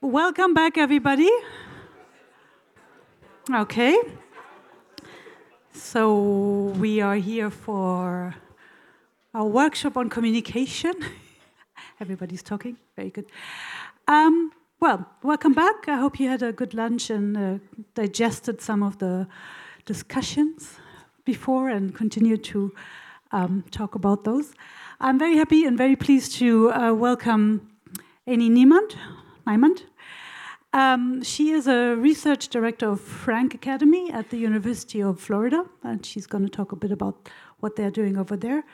Welcome back, everybody. Okay. So, we are here for our workshop on communication. Everybody's talking. Very good. Um, well, welcome back. I hope you had a good lunch and uh, digested some of the discussions before and continue to um, talk about those. I'm very happy and very pleased to uh, welcome Annie Neimand, Neimand um, she is a research director of Frank Academy at the University of Florida, and she's going to talk a bit about what they're doing over there.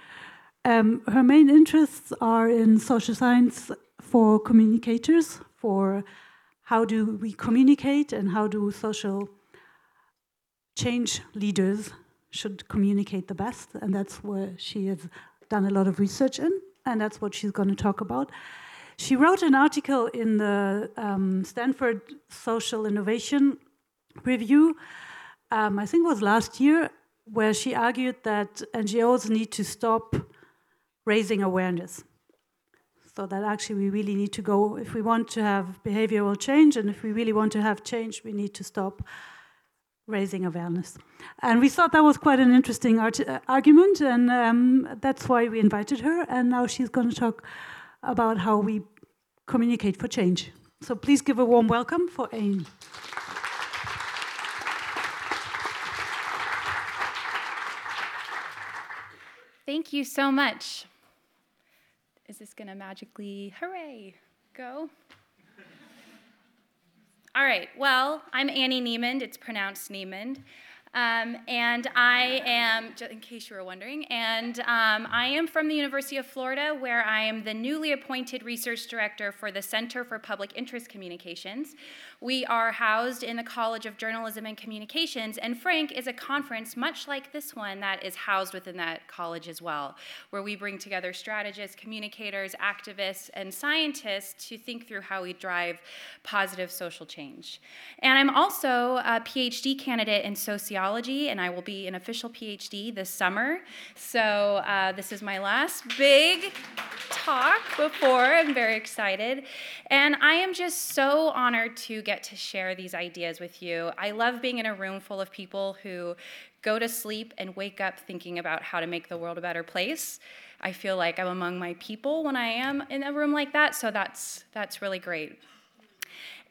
Um, her main interests are in social science for communicators, for how do we communicate and how do social change leaders should communicate the best, and that's where she has done a lot of research in, and that's what she's going to talk about. She wrote an article in the um, Stanford Social Innovation Review, um, I think it was last year, where she argued that NGOs need to stop raising awareness. So that actually we really need to go, if we want to have behavioral change and if we really want to have change, we need to stop raising awareness. And we thought that was quite an interesting uh, argument, and um, that's why we invited her. And now she's going to talk about how we communicate for change. So please give a warm welcome for AIM. Thank you so much. Is this going to magically, hooray, go? All right, well, I'm Annie Neimand. It's pronounced Niemand. Um, and I am, in case you were wondering, and um, I am from the University of Florida, where I am the newly appointed research director for the Center for Public Interest Communications. We are housed in the College of Journalism and Communications, and Frank is a conference much like this one that is housed within that college as well, where we bring together strategists, communicators, activists, and scientists to think through how we drive positive social change. And I'm also a PhD candidate in sociology sociology, and I will be an official PhD this summer. So uh, this is my last big talk before. I'm very excited. And I am just so honored to get to share these ideas with you. I love being in a room full of people who go to sleep and wake up thinking about how to make the world a better place. I feel like I'm among my people when I am in a room like that, so that's that's really great.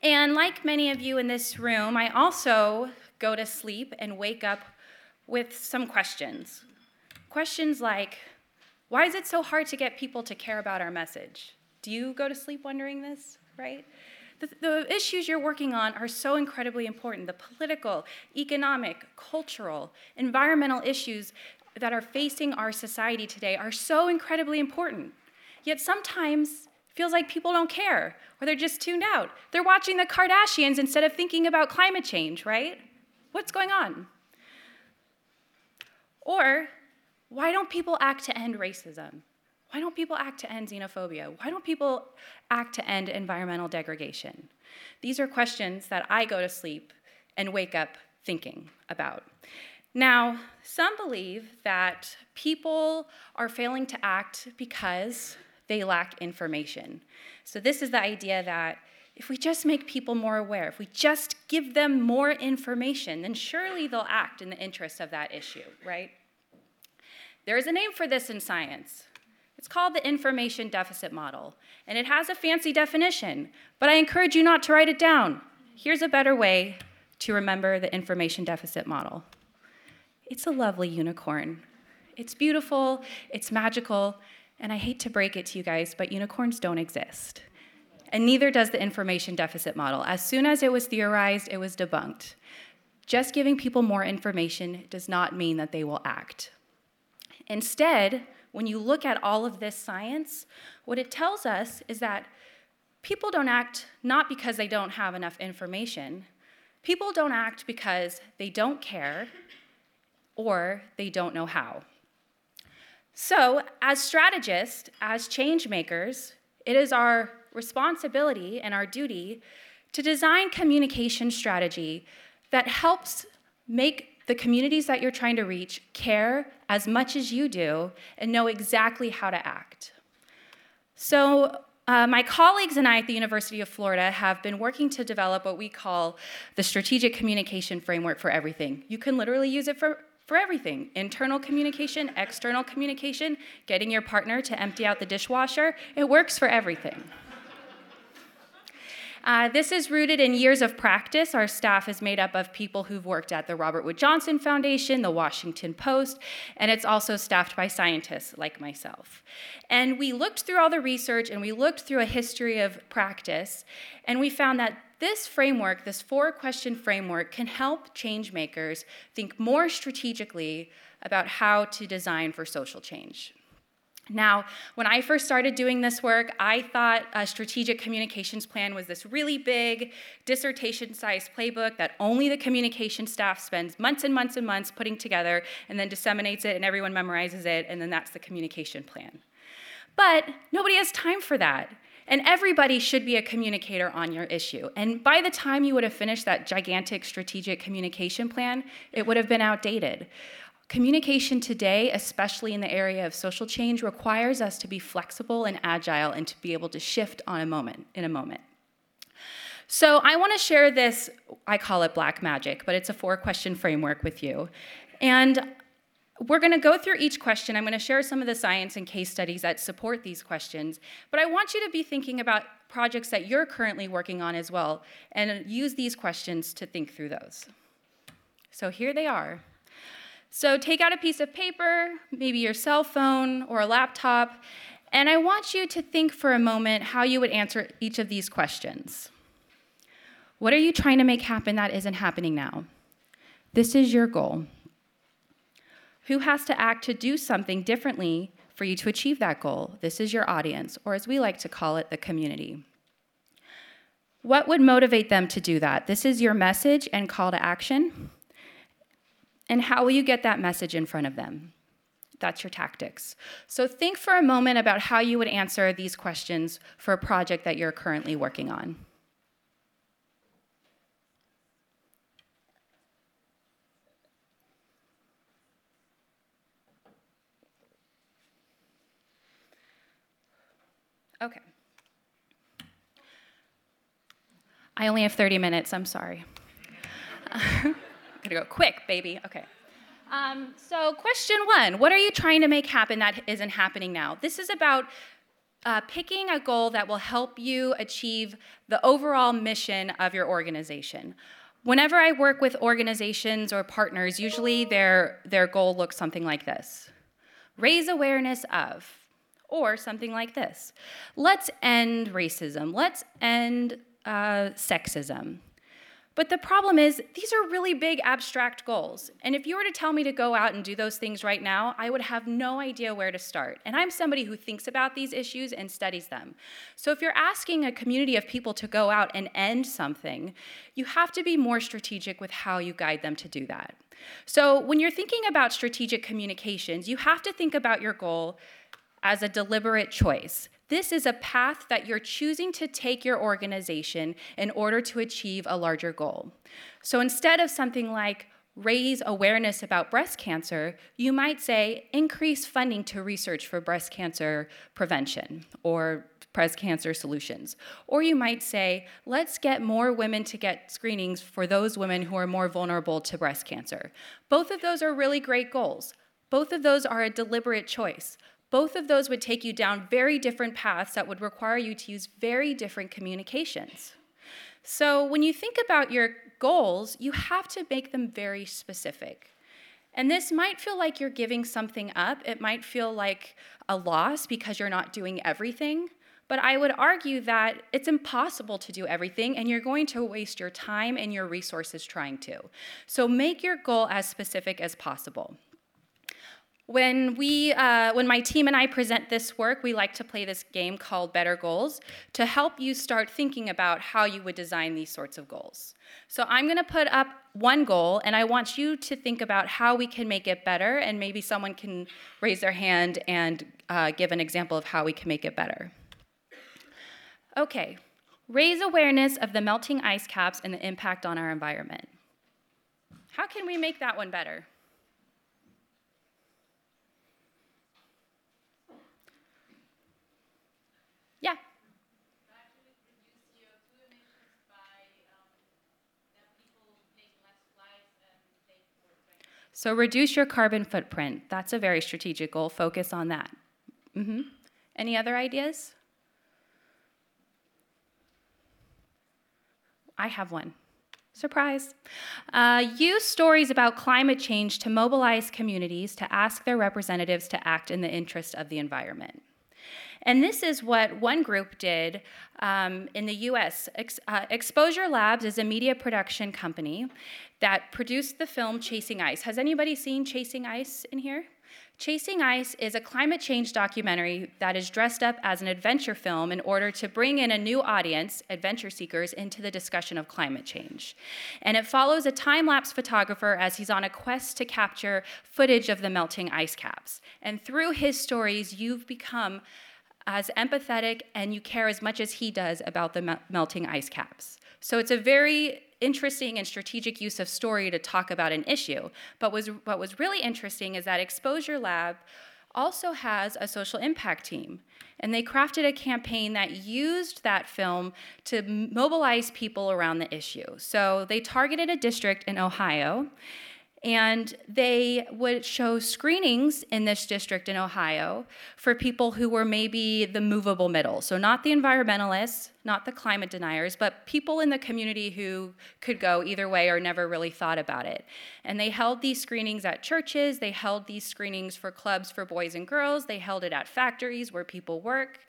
And like many of you in this room, I also go to sleep and wake up with some questions. Questions like, why is it so hard to get people to care about our message? Do you go to sleep wondering this, right? The, the, issues you're working on are so incredibly important. The political, economic, cultural, environmental issues that are facing our society today are so incredibly important. Yet sometimes it feels like people don't care or they're just tuned out. They're watching the Kardashians instead of thinking about climate change, right? What's going on? Or, why don't people act to end racism? Why don't people act to end xenophobia? Why don't people act to end environmental degradation? These are questions that I go to sleep and wake up thinking about. Now, some believe that people are failing to act because they lack information. So, this is the idea that if we just make people more aware, if we just give them more information, then surely they'll act in the interest of that issue, right? There is a name for this in science. It's called the information deficit model, and it has a fancy definition, but I encourage you not to write it down. Here's a better way to remember the information deficit model it's a lovely unicorn. It's beautiful, it's magical, and I hate to break it to you guys, but unicorns don't exist and neither does the information deficit model. As soon as it was theorized, it was debunked. Just giving people more information does not mean that they will act. Instead, when you look at all of this science, what it tells us is that people don't act not because they don't have enough information. People don't act because they don't care or they don't know how. So, as strategists, as change makers, it is our responsibility and our duty to design communication strategy that helps make the communities that you're trying to reach care as much as you do and know exactly how to act. So, uh, my colleagues and I at the University of Florida have been working to develop what we call the strategic communication framework for everything. You can literally use it for, for everything internal communication, external communication, getting your partner to empty out the dishwasher. It works for everything. Uh, this is rooted in years of practice. Our staff is made up of people who've worked at the Robert Wood Johnson Foundation, the Washington Post, and it's also staffed by scientists like myself. And we looked through all the research and we looked through a history of practice, and we found that this framework, this four question framework, can help change makers think more strategically about how to design for social change. Now, when I first started doing this work, I thought a strategic communications plan was this really big, dissertation sized playbook that only the communication staff spends months and months and months putting together and then disseminates it and everyone memorizes it, and then that's the communication plan. But nobody has time for that. And everybody should be a communicator on your issue. And by the time you would have finished that gigantic strategic communication plan, it would have been outdated. Communication today, especially in the area of social change, requires us to be flexible and agile and to be able to shift on a moment in a moment. So I want to share this, I call it black magic, but it's a four question framework with you. And we're going to go through each question. I'm going to share some of the science and case studies that support these questions. But I want you to be thinking about projects that you're currently working on as well and use these questions to think through those. So here they are. So take out a piece of paper, maybe your cell phone or a laptop, and I want you to think for a moment how you would answer each of these questions. What are you trying to make happen that isn't happening now? This is your goal. Who has to act to do something differently for you to achieve that goal? This is your audience, or as we like to call it, the community. What would motivate them to do that? This is your message and call to action. And how will you get that message in front of them? That's your tactics. So think for a moment about how you would answer these questions for a project that you're currently working on. Okay. I only have 30 minutes, I'm sorry. gonna go quick, baby. Okay. Um, so, question one What are you trying to make happen that isn't happening now? This is about uh, picking a goal that will help you achieve the overall mission of your organization. Whenever I work with organizations or partners, usually their, their goal looks something like this raise awareness of, or something like this let's end racism, let's end uh, sexism. But the problem is, these are really big abstract goals. And if you were to tell me to go out and do those things right now, I would have no idea where to start. And I'm somebody who thinks about these issues and studies them. So if you're asking a community of people to go out and end something, you have to be more strategic with how you guide them to do that. So when you're thinking about strategic communications, you have to think about your goal as a deliberate choice. This is a path that you're choosing to take your organization in order to achieve a larger goal. So instead of something like raise awareness about breast cancer, you might say increase funding to research for breast cancer prevention or breast cancer solutions. Or you might say, let's get more women to get screenings for those women who are more vulnerable to breast cancer. Both of those are really great goals. Both of those are a deliberate choice both of those would take you down very different paths that would require you to use very different communications. So when you think about your goals, you have to make them very specific. And this might feel like you're giving something up. It might feel like a loss because you're not doing everything. But I would argue that it's impossible to do everything, and you're going to waste your time and your resources trying to. So make your goal as specific as possible. When, we, uh, when my team and I present this work, we like to play this game called Better Goals to help you start thinking about how you would design these sorts of goals. So I'm going to put up one goal, and I want you to think about how we can make it better, and maybe someone can raise their hand and uh, give an example of how we can make it better. Okay, raise awareness of the melting ice caps and the impact on our environment. How can we make that one better? So reduce your carbon footprint. That's a very strategic goal. Focus on that. Mm-hmm. Any other ideas? I have one. Surprise. Uh, use stories about climate change to mobilize communities to ask their representatives to act in the interest of the environment. And this is what one group did um, in the US. Ex- uh, Exposure Labs is a media production company that produced the film Chasing Ice. Has anybody seen Chasing Ice in here? Chasing Ice is a climate change documentary that is dressed up as an adventure film in order to bring in a new audience, adventure seekers, into the discussion of climate change. And it follows a time lapse photographer as he's on a quest to capture footage of the melting ice caps. And through his stories, you've become as empathetic and you care as much as he does about the melting ice caps. So it's a very interesting and strategic use of story to talk about an issue. But was, what was really interesting is that Exposure Lab also has a social impact team. And they crafted a campaign that used that film to mobilize people around the issue. So they targeted a district in Ohio and they would show screenings in this district in Ohio for people who were maybe the movable middle. So, not the environmentalists, not the climate deniers, but people in the community who could go either way or never really thought about it. And they held these screenings at churches, they held these screenings for clubs for boys and girls, they held it at factories where people work.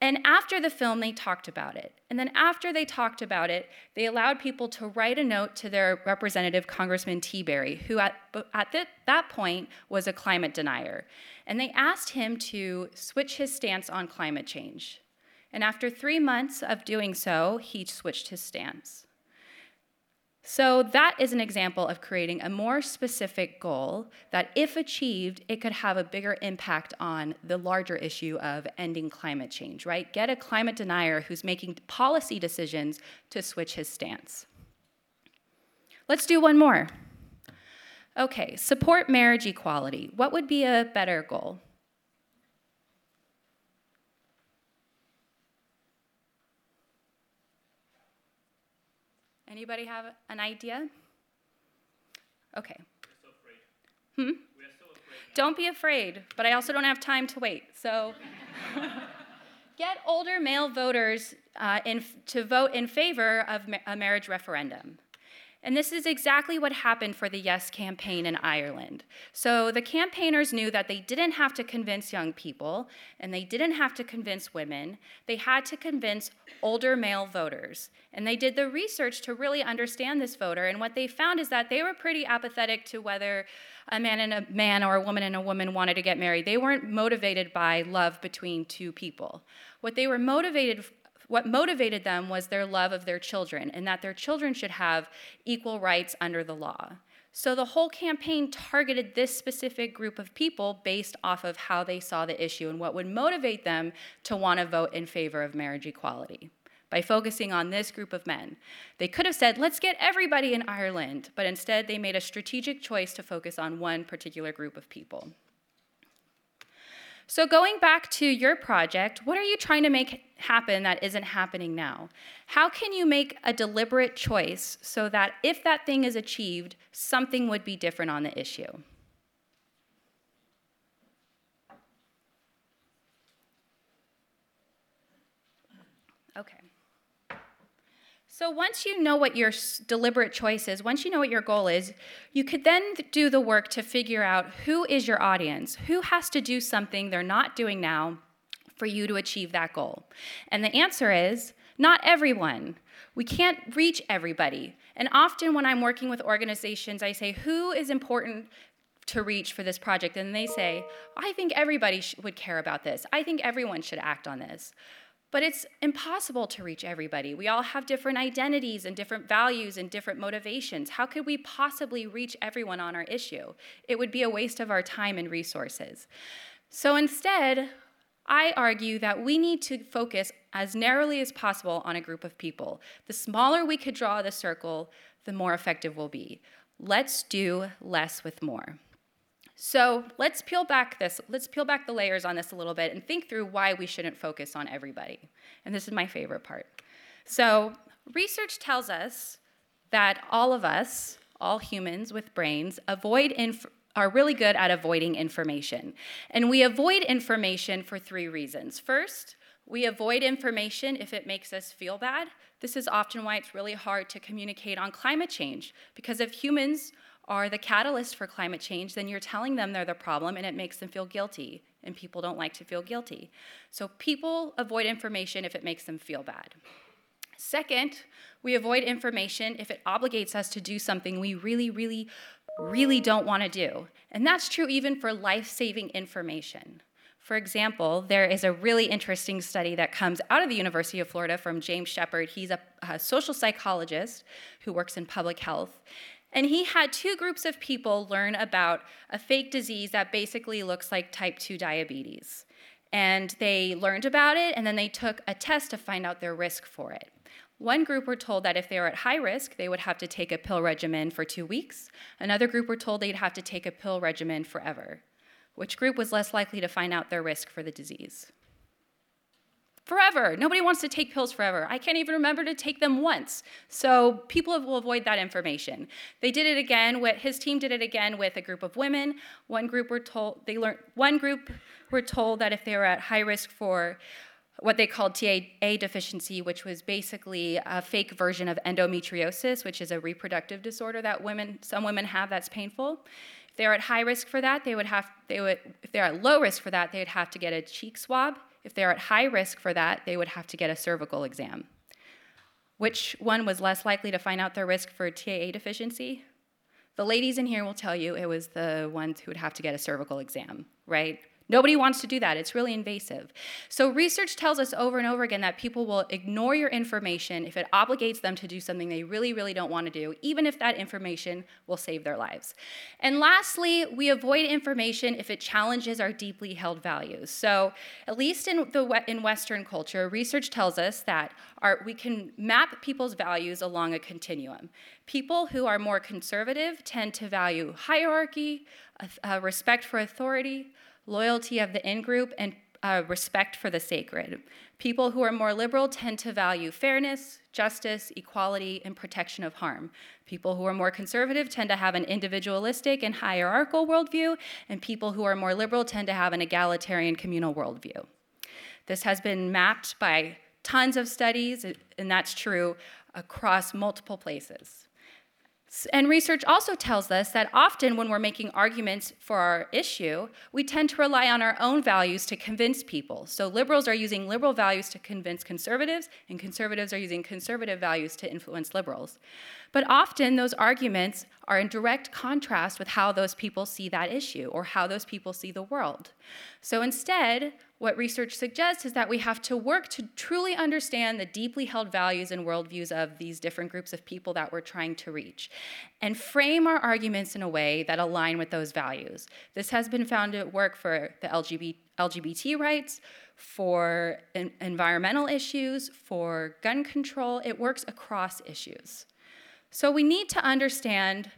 And after the film, they talked about it. And then after they talked about it, they allowed people to write a note to their representative, Congressman Tiberi, who at, at that point was a climate denier. And they asked him to switch his stance on climate change. And after three months of doing so, he switched his stance. So, that is an example of creating a more specific goal that, if achieved, it could have a bigger impact on the larger issue of ending climate change, right? Get a climate denier who's making policy decisions to switch his stance. Let's do one more. Okay, support marriage equality. What would be a better goal? Anybody have an idea? Okay. So hmm? So don't be afraid, but I also don't have time to wait. So get older male voters uh, in, to vote in favor of ma- a marriage referendum. And this is exactly what happened for the Yes campaign in Ireland. So the campaigners knew that they didn't have to convince young people and they didn't have to convince women. They had to convince older male voters. And they did the research to really understand this voter. And what they found is that they were pretty apathetic to whether a man and a man or a woman and a woman wanted to get married. They weren't motivated by love between two people. What they were motivated what motivated them was their love of their children and that their children should have equal rights under the law. So the whole campaign targeted this specific group of people based off of how they saw the issue and what would motivate them to want to vote in favor of marriage equality by focusing on this group of men. They could have said, let's get everybody in Ireland, but instead they made a strategic choice to focus on one particular group of people. So, going back to your project, what are you trying to make happen that isn't happening now? How can you make a deliberate choice so that if that thing is achieved, something would be different on the issue? Okay. So once you know what your deliberate choice is, once you know what your goal is, you could then do the work to figure out who is your audience, who has to do something they're not doing now for you to achieve that goal. And the answer is not everyone. We can't reach everybody. And often when I'm working with organizations, I say, who is important to reach for this project? And they say, I think everybody would care about this. I think everyone should act on this. But it's impossible to reach everybody. We all have different identities and different values and different motivations. How could we possibly reach everyone on our issue? It would be a waste of our time and resources. So instead, I argue that we need to focus as narrowly as possible on a group of people. The smaller we could draw the circle, the more effective we'll be. Let's do less with more. So let's peel back this, let's peel back the layers on this a little bit and think through why we shouldn't focus on everybody. And this is my favorite part. So research tells us that all of us all humans with brains, avoid inf- are really good at avoiding information. And we avoid information for three reasons. First, we avoid information if it makes us feel bad. This is often why it's really hard to communicate on climate change, because if humans are the catalyst for climate change, then you're telling them they're the problem and it makes them feel guilty. And people don't like to feel guilty. So people avoid information if it makes them feel bad. Second, we avoid information if it obligates us to do something we really, really, really don't want to do. And that's true even for life saving information. For example, there is a really interesting study that comes out of the University of Florida from James Shepperd. He's a, a social psychologist who works in public health. And he had two groups of people learn about a fake disease that basically looks like type 2 diabetes. And they learned about it, and then they took a test to find out their risk for it. One group were told that if they were at high risk, they would have to take a pill regimen for two weeks. Another group were told they'd have to take a pill regimen forever. Which group was less likely to find out their risk for the disease? Forever. Nobody wants to take pills forever. I can't even remember to take them once. So people will avoid that information. They did it again with his team did it again with a group of women. One group were told they learned one group were told that if they were at high risk for what they called TAA deficiency, which was basically a fake version of endometriosis, which is a reproductive disorder that women, some women have that's painful. If they're at high risk for that, they would have, they would, if they're at low risk for that, they would have to get a cheek swab. If they're at high risk for that, they would have to get a cervical exam. Which one was less likely to find out their risk for TAA deficiency? The ladies in here will tell you it was the ones who would have to get a cervical exam, right? Nobody wants to do that. It's really invasive. So, research tells us over and over again that people will ignore your information if it obligates them to do something they really, really don't want to do, even if that information will save their lives. And lastly, we avoid information if it challenges our deeply held values. So, at least in, the, in Western culture, research tells us that our, we can map people's values along a continuum. People who are more conservative tend to value hierarchy, uh, respect for authority, loyalty of the in group, and uh, respect for the sacred. People who are more liberal tend to value fairness, justice, equality, and protection of harm. People who are more conservative tend to have an individualistic and hierarchical worldview, and people who are more liberal tend to have an egalitarian communal worldview. This has been mapped by tons of studies, and that's true across multiple places. And research also tells us that often when we're making arguments for our issue, we tend to rely on our own values to convince people. So liberals are using liberal values to convince conservatives, and conservatives are using conservative values to influence liberals. But often those arguments are in direct contrast with how those people see that issue or how those people see the world. So instead, what research suggests is that we have to work to truly understand the deeply held values and worldviews of these different groups of people that we're trying to reach and frame our arguments in a way that align with those values. This has been found to work for the LGBT, LGBT rights, for environmental issues, for gun control. It works across issues. So we need to understand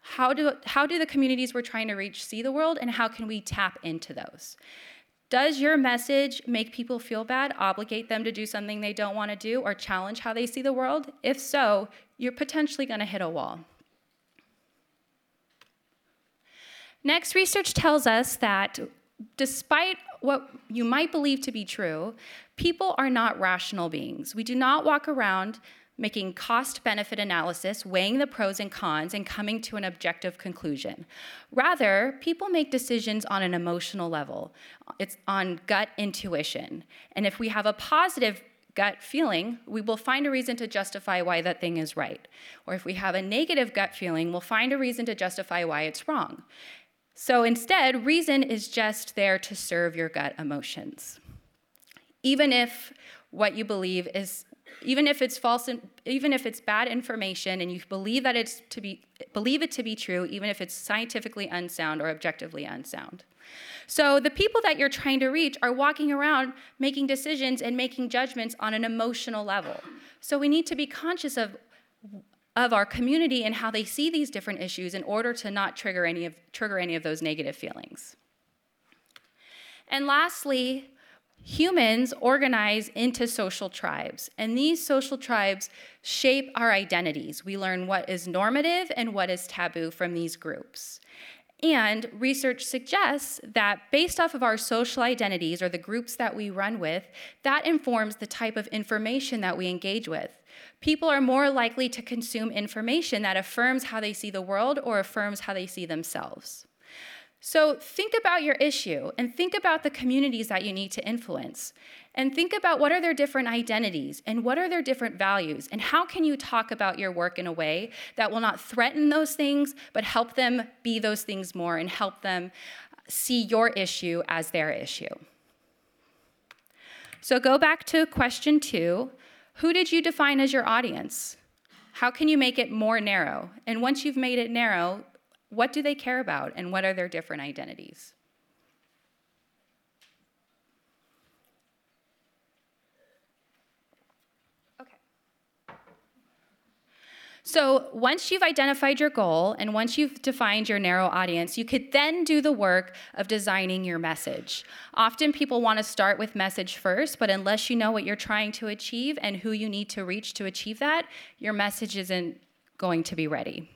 how do, how do the communities we're trying to reach see the world and how can we tap into those? Does your message make people feel bad, obligate them to do something they don't want to do, or challenge how they see the world? If so, you're potentially going to hit a wall. Next, research tells us that despite what you might believe to be true, people are not rational beings. We do not walk around making cost benefit analysis, weighing the pros and cons, and coming to an objective conclusion. Rather, people make decisions on an emotional level, it's on gut intuition. And if we have a positive gut feeling, we will find a reason to justify why that thing is right. Or if we have a negative gut feeling, we'll find a reason to justify why it's wrong. So instead, reason is just there to serve your gut emotions. Even if what you believe is even if it's false even if it's bad information and you believe that it's to be believe it to be true even if it's scientifically unsound or objectively unsound. So the people that you're trying to reach are walking around making decisions and making judgments on an emotional level. So we need to be conscious of of our community and how they see these different issues in order to not trigger any of trigger any of those negative feelings. And lastly Humans organize into social tribes, and these social tribes shape our identities. We learn what is normative and what is taboo from these groups. And research suggests that based off of our social identities or the groups that we run with, that informs the type of information that we engage with. People are more likely to consume information that affirms how they see the world or affirms how they see themselves. So think about your issue and think about the communities that you need to influence. And think about what are their different identities and what are their different values and how can you talk about your work in a way that will not threaten those things but help them be those things more and help them see your issue as their issue. So go back to question 2. Who did you define as your audience? How can you make it more narrow? And once you've made it narrow, what do they care about, and what are their different identities? Okay. So, once you've identified your goal and once you've defined your narrow audience, you could then do the work of designing your message. Often people want to start with message first, but unless you know what you're trying to achieve and who you need to reach to achieve that, your message isn't going to be ready.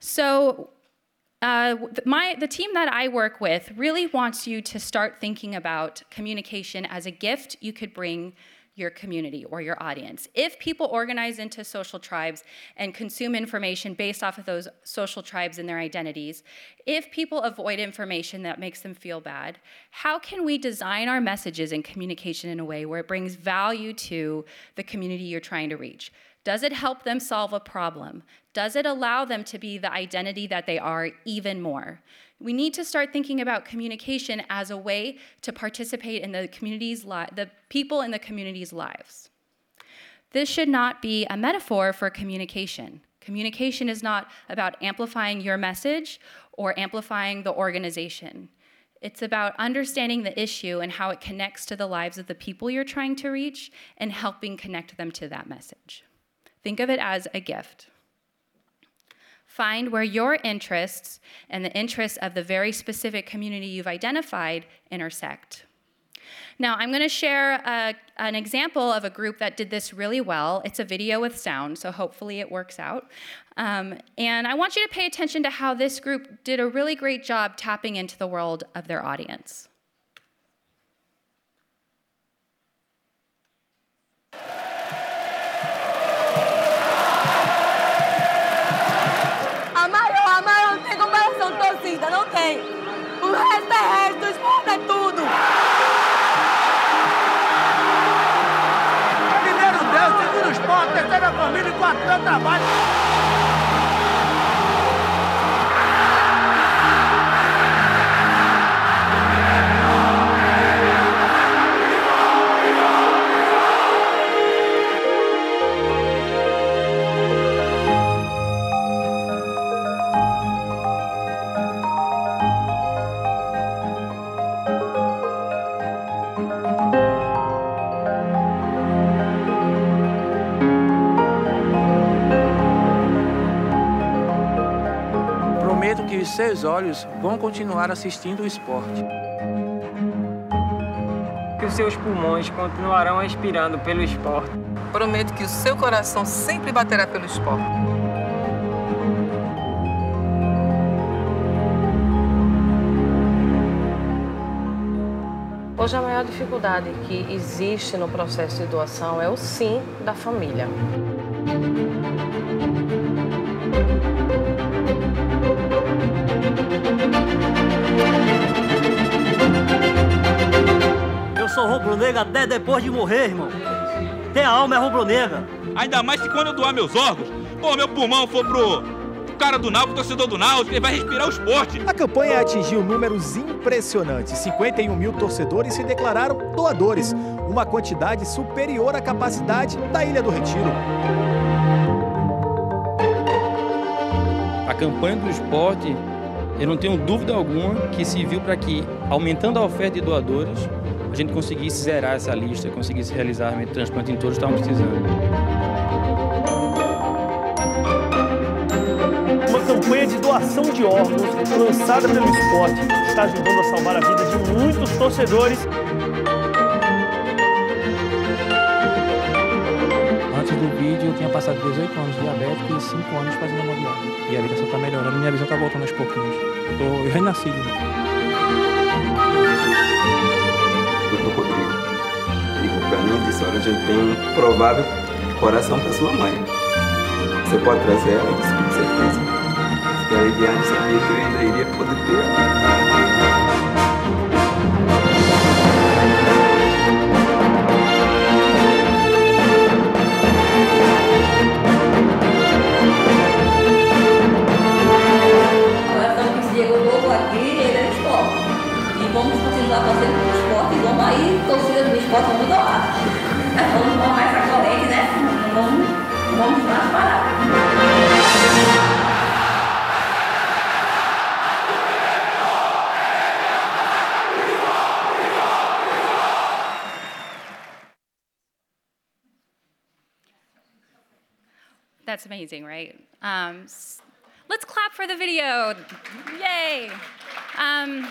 So, uh, my, the team that I work with really wants you to start thinking about communication as a gift you could bring your community or your audience. If people organize into social tribes and consume information based off of those social tribes and their identities, if people avoid information that makes them feel bad, how can we design our messages and communication in a way where it brings value to the community you're trying to reach? Does it help them solve a problem? Does it allow them to be the identity that they are even more? We need to start thinking about communication as a way to participate in the community's li- the people in the community's lives. This should not be a metaphor for communication. Communication is not about amplifying your message or amplifying the organization. It's about understanding the issue and how it connects to the lives of the people you're trying to reach and helping connect them to that message. Think of it as a gift. Find where your interests and the interests of the very specific community you've identified intersect. Now, I'm going to share a, an example of a group that did this really well. It's a video with sound, so hopefully it works out. Um, and I want you to pay attention to how this group did a really great job tapping into the world of their audience. É tudo. Primeiro Deus, segundo esporte, terceira família quarto trabalho. Seus olhos vão continuar assistindo o esporte. Que os seus pulmões continuarão respirando pelo esporte. Prometo que o seu coração sempre baterá pelo esporte. Hoje a maior dificuldade que existe no processo de doação é o sim da família. Sou rubro-negra até depois de morrer, irmão. Tem a alma é rubro-negra. Ainda mais se quando eu doar meus órgãos, pô, meu pulmão for pro cara do Náutico, torcedor do Náutico, ele vai respirar o esporte. A campanha atingiu números impressionantes. 51 mil torcedores se declararam doadores, uma quantidade superior à capacidade da Ilha do Retiro. A campanha do esporte eu não tenho dúvida alguma que se viu para que, aumentando a oferta de doadores, a gente conseguisse zerar essa lista, conseguisse realizar o transplante em todos que estavam precisando. campanha de doação de órgãos lançada pelo esporte está ajudando a salvar a vida de muitos torcedores. Antes do vídeo, eu tinha passado 18 anos diabético e 5 anos fazendo hemodiálise. E a vida só está melhorando, minha visão está voltando aos pouquinhos. Eu tô renascido. Né? Pra mim disse, olha, a gente tem um provável coração para sua mãe. Você pode trazer ela? Eu disse, com certeza. Fiquei aliviado, sabia que eu ainda iria poder ter ela. O Sport vamos aí, torcida do Sport, vamos doar. Vamos né? Vamos, vamos parar. That's amazing, right? Um, let's clap for the video. Yay! Um,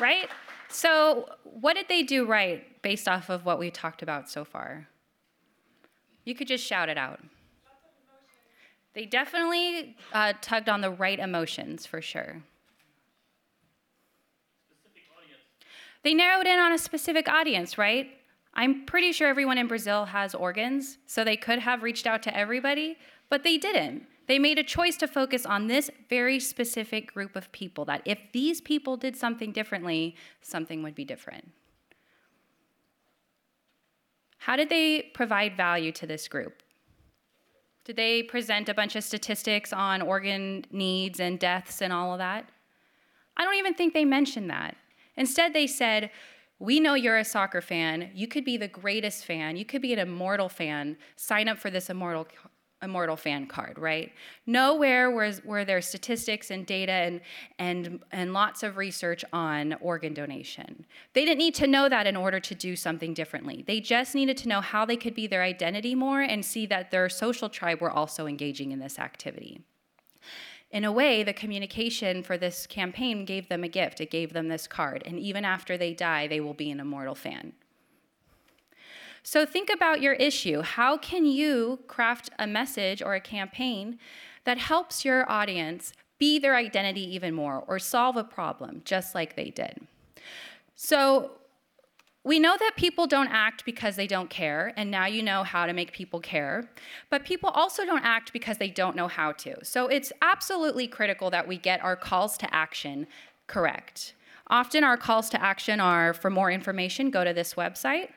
right? So, what did they do right based off of what we talked about so far? You could just shout it out. They definitely uh, tugged on the right emotions for sure. They narrowed in on a specific audience, right? I'm pretty sure everyone in Brazil has organs, so they could have reached out to everybody, but they didn't. They made a choice to focus on this very specific group of people, that if these people did something differently, something would be different. How did they provide value to this group? Did they present a bunch of statistics on organ needs and deaths and all of that? I don't even think they mentioned that. Instead, they said, we know you're a soccer fan. You could be the greatest fan. You could be an immortal fan. Sign up for this immortal immortal fan card, right? Nowhere was, were there statistics and data and, and, and lots of research on organ donation. They didn't need to know that in order to do something differently. They just needed to know how they could be their identity more and see that their social tribe were also engaging in this activity. In a way, the communication for this campaign gave them a gift. It gave them this card. And even after they die, they will be an immortal fan. So think about your issue. How can you craft a message or a campaign that helps your audience be their identity even more or solve a problem just like they did? So we know that people don't act because they don't care, and now you know how to make people care. But people also don't act because they don't know how to. So it's absolutely critical that we get our calls to action correct. Often our calls to action are for more information, go to this website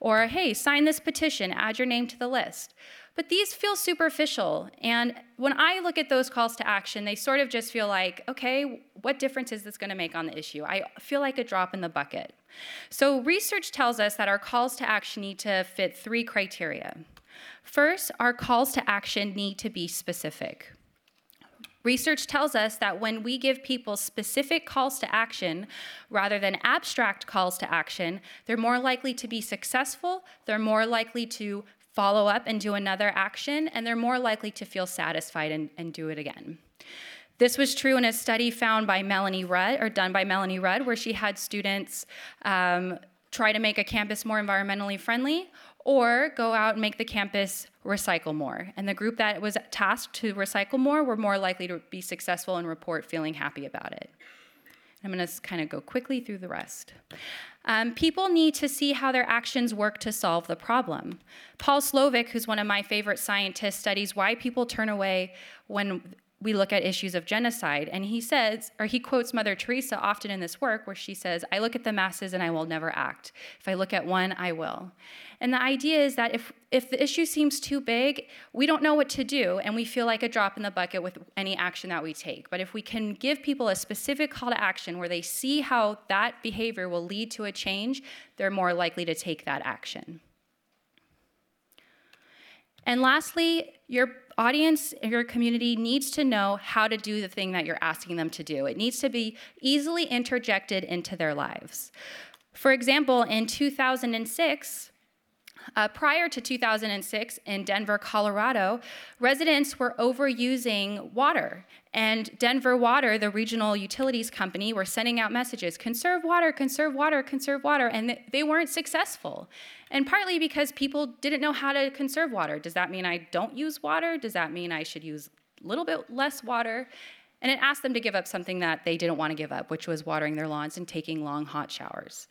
or hey, sign this petition, add your name to the list. But these feel superficial. And when I look at those calls to action, they sort of just feel like, okay, what difference is this going to make on the issue? I feel like a drop in the bucket. So, research tells us that our calls to action need to fit three criteria. First, our calls to action need to be specific. Research tells us that when we give people specific calls to action rather than abstract calls to action, they're more likely to be successful, they're more likely to follow up and do another action, and they're more likely to feel satisfied and, and do it again. This was true in a study found by Melanie Rudd, or done by Melanie Rudd, where she had students um, try to make a campus more environmentally friendly or go out and make the campus recycle more. And the group that was tasked to recycle more were more likely to be successful and report feeling happy about it. I'm going to kind of go quickly through the rest. Um, people need to see how their actions work to solve the problem. Paul Slovic, who's one of my favorite scientists, studies why people turn away when we look at issues of genocide. And he says, or he quotes Mother Teresa often in this work, where she says, I look at the masses and I will never act. If I look at one, I will. And the idea is that if, if the issue seems too big, we don't know what to do and we feel like a drop in the bucket with any action that we take. But if we can give people a specific call to action where they see how that behavior will lead to a change, they're more likely to take that action. And lastly, your audience, your community needs to know how to do the thing that you're asking them to do. It needs to be easily interjected into their lives. For example, in 2006, Uh, prior to 2006 in Denver, Colorado, residents were overusing water. And Denver Water, the regional utilities company, were sending out messages conserve water, conserve water, conserve water, and they weren't successful. And partly because people didn't know how to conserve water. Does that mean I don't use water? Does that mean I should use a little bit less water? And it asked them to give up something that they didn't want to give up, which was watering their lawns and taking long hot showers.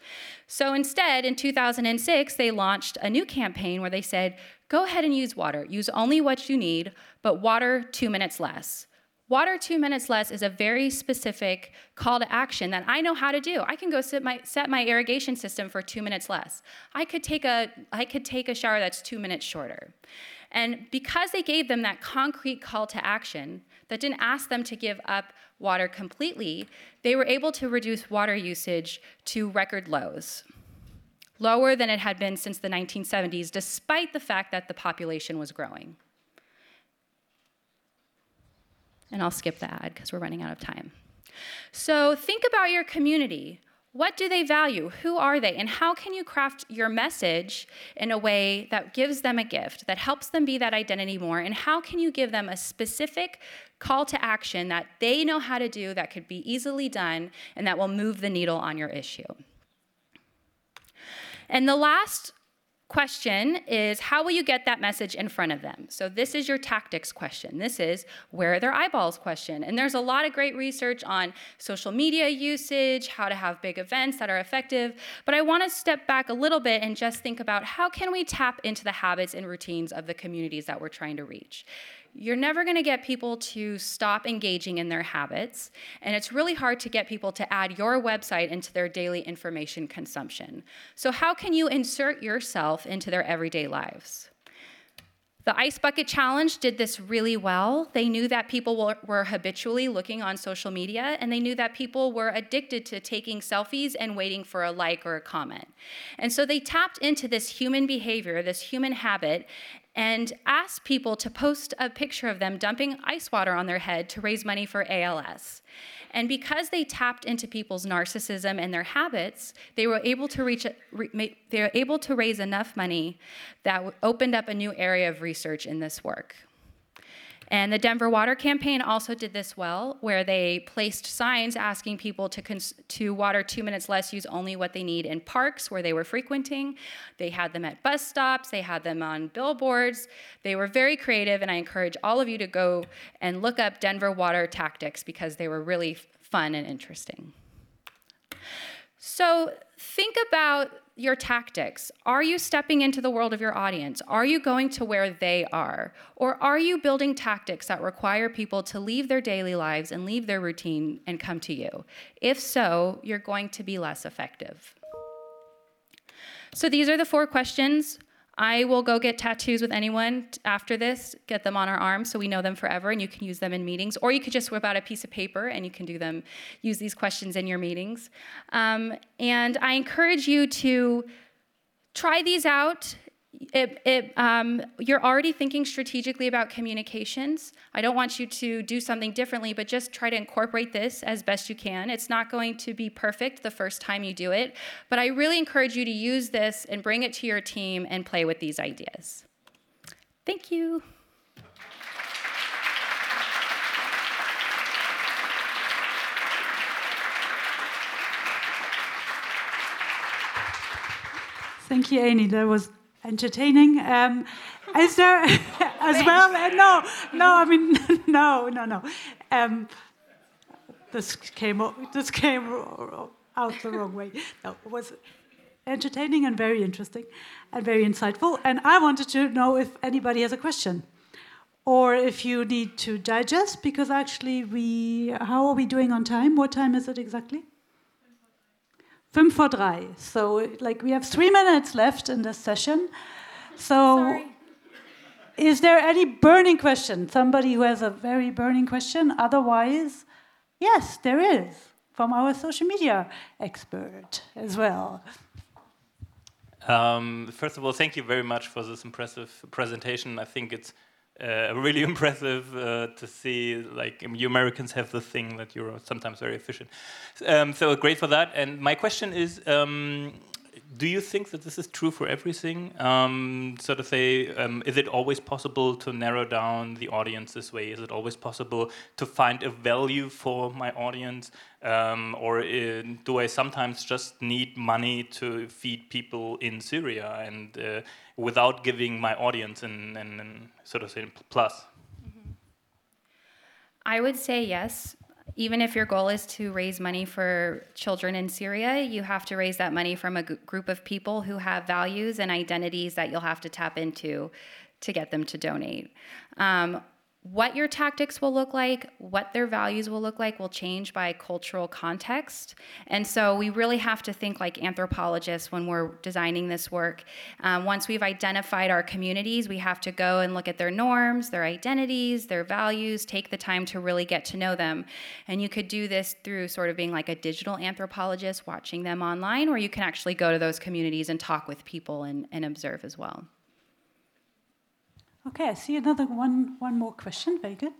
So instead, in 2006, they launched a new campaign where they said, go ahead and use water. Use only what you need, but water two minutes less. Water two minutes less is a very specific call to action that I know how to do. I can go set my, set my irrigation system for two minutes less. I could, take a, I could take a shower that's two minutes shorter. And because they gave them that concrete call to action that didn't ask them to give up water completely, they were able to reduce water usage to record lows, lower than it had been since the 1970s, despite the fact that the population was growing. And I'll skip the ad because we're running out of time. So think about your community. What do they value? Who are they? And how can you craft your message in a way that gives them a gift, that helps them be that identity more? And how can you give them a specific call to action that they know how to do, that could be easily done, and that will move the needle on your issue? And the last question is how will you get that message in front of them? So this is your tactics question. This is where are their eyeballs question. And there's a lot of great research on social media usage, how to have big events that are effective, but I want to step back a little bit and just think about how can we tap into the habits and routines of the communities that we're trying to reach you're never going to get people to stop engaging in their habits, and it's really hard to get people to add your website into their daily information consumption. So, how can you insert yourself into their everyday lives? The Ice Bucket Challenge did this really well. They knew that people were, were, habitually looking on social media, and they knew that people were addicted to taking selfies and waiting for a like or a comment. And so they tapped into this human behavior, this human habit, and asked people to post a picture of them dumping ice water on their head to raise money for ALS. And because they tapped into people's narcissism and their habits, they were able to reach they were able to raise enough money that opened up a new area of research in this work. And the Denver Water Campaign also did this well, where they placed signs asking people to, cons- to water two minutes less, use only what they need in parks where they were frequenting. They had them at bus stops, they had them on billboards. They were very creative, and I encourage all of you to go and look up Denver Water Tactics because they were really fun and interesting. So think about your tactics. Are you stepping into the world of your audience? Are you going to where they are? Or are you building tactics that require people to leave their daily lives and leave their routine and come to you? If so, you're going to be less effective. So these are the four questions I will go get tattoos with anyone after this, get them on our arms so we know them forever and you can use them in meetings. Or you could just whip out a piece of paper and you can do them, use these questions in your meetings. Um, and I encourage you to try these out it, it, um, you're already thinking strategically about communications. I don't want you to do something differently, but just try to incorporate this as best you can. It's not going to be perfect the first time you do it, but I really encourage you to use this and bring it to your team and play with these ideas. Thank you. Thank you, Annie. That was entertaining. Um, is there as well? Uh, no, no. I mean, no, no, no. Um, this came this came out the wrong way. No, it was entertaining and very interesting and very insightful. And I wanted to know if anybody has a question or if you need to digest because actually we how are we doing on time? What time is it exactly? Fünf vor drei. So, like, we have three minutes left in this session. So, Sorry. is there any burning question? Somebody who has a very burning question? Otherwise, yes, there is from our social media expert as well. Um, first of all, thank you very much for this impressive presentation. I think it's uh, really impressive uh, to see like you Americans have the thing that you're sometimes very efficient. Um, so great for that. And my question is, um, do you think that this is true for everything? Um, so to say, um, is it always possible to narrow down the audience this way? Is it always possible to find a value for my audience? Um, or uh, do I sometimes just need money to feed people in Syria and uh, without giving my audience an, an, an sort of say plus? I would say yes even if your goal is to raise money for children in Syria, you have to raise that money from a g- group of people who have values and identities that you'll have to tap into to get them to donate. Um, what your tactics will look like, what their values will look like, will change by cultural context. And so we really have to think like anthropologists when we're designing this work. Um, once we've identified our communities, we have to go and look at their norms, their identities, their values, take the time to really get to know them. And you could do this through sort of being like a digital anthropologist, watching them online, or you can actually go to those communities and talk with people and, and observe as well. Okay, I see another one, one more question. Very good.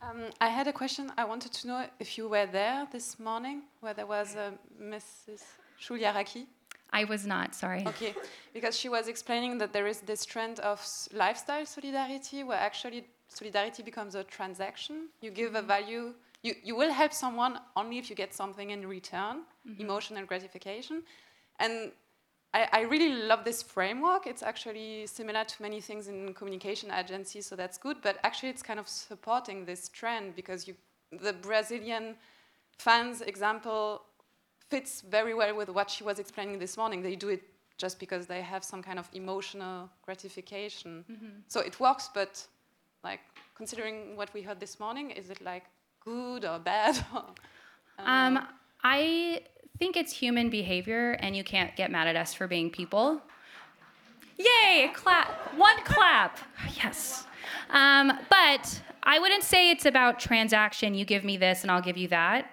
Um, I had a question. I wanted to know if you were there this morning where there was a Mrs. Chouliaraki. I was not, sorry. Okay, because she was explaining that there is this trend of lifestyle solidarity where actually solidarity becomes a transaction. You give a mm-hmm. value, you, you will help someone only if you get something in return, mm -hmm. emotional gratification. And I, I, really love this framework. It's actually similar to many things in communication agencies, so that's good. But actually, it's kind of supporting this trend because you, the Brazilian fans example fits very well with what she was explaining this morning. They do it just because they have some kind of emotional gratification. Mm -hmm. So it works, but like considering what we heard this morning, is it like good or bad? um, I think it's human behavior, and you can't get mad at us for being people. Yay, clap. One clap. Yes. Um, but I wouldn't say it's about transaction. You give me this and I'll give you that.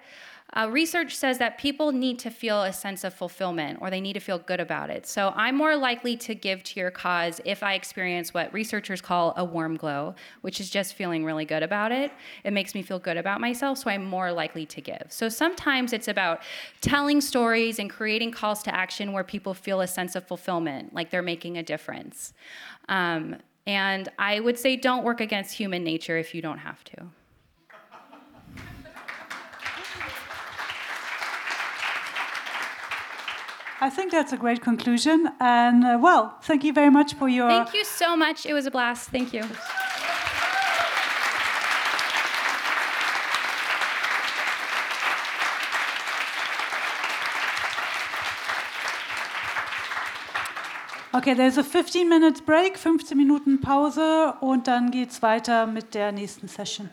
Uh, research says that people need to feel a sense of fulfillment or they need to feel good about it. So I'm more likely to give to your cause if I experience what researchers call a warm glow, which is just feeling really good about it. It makes me feel good about myself, so I'm more likely to give. So sometimes it's about telling stories and creating calls to action where people feel a sense of fulfillment, like they're making a difference. Um, and I would say don't work against human nature if you don't have to. I think that's a great conclusion. And uh, well, thank you very much for your. Thank you so much. It was a blast. Thank you. Okay, there's a 15 minutes break, 15 Minuten Pause und dann geht's weiter mit der nächsten Session.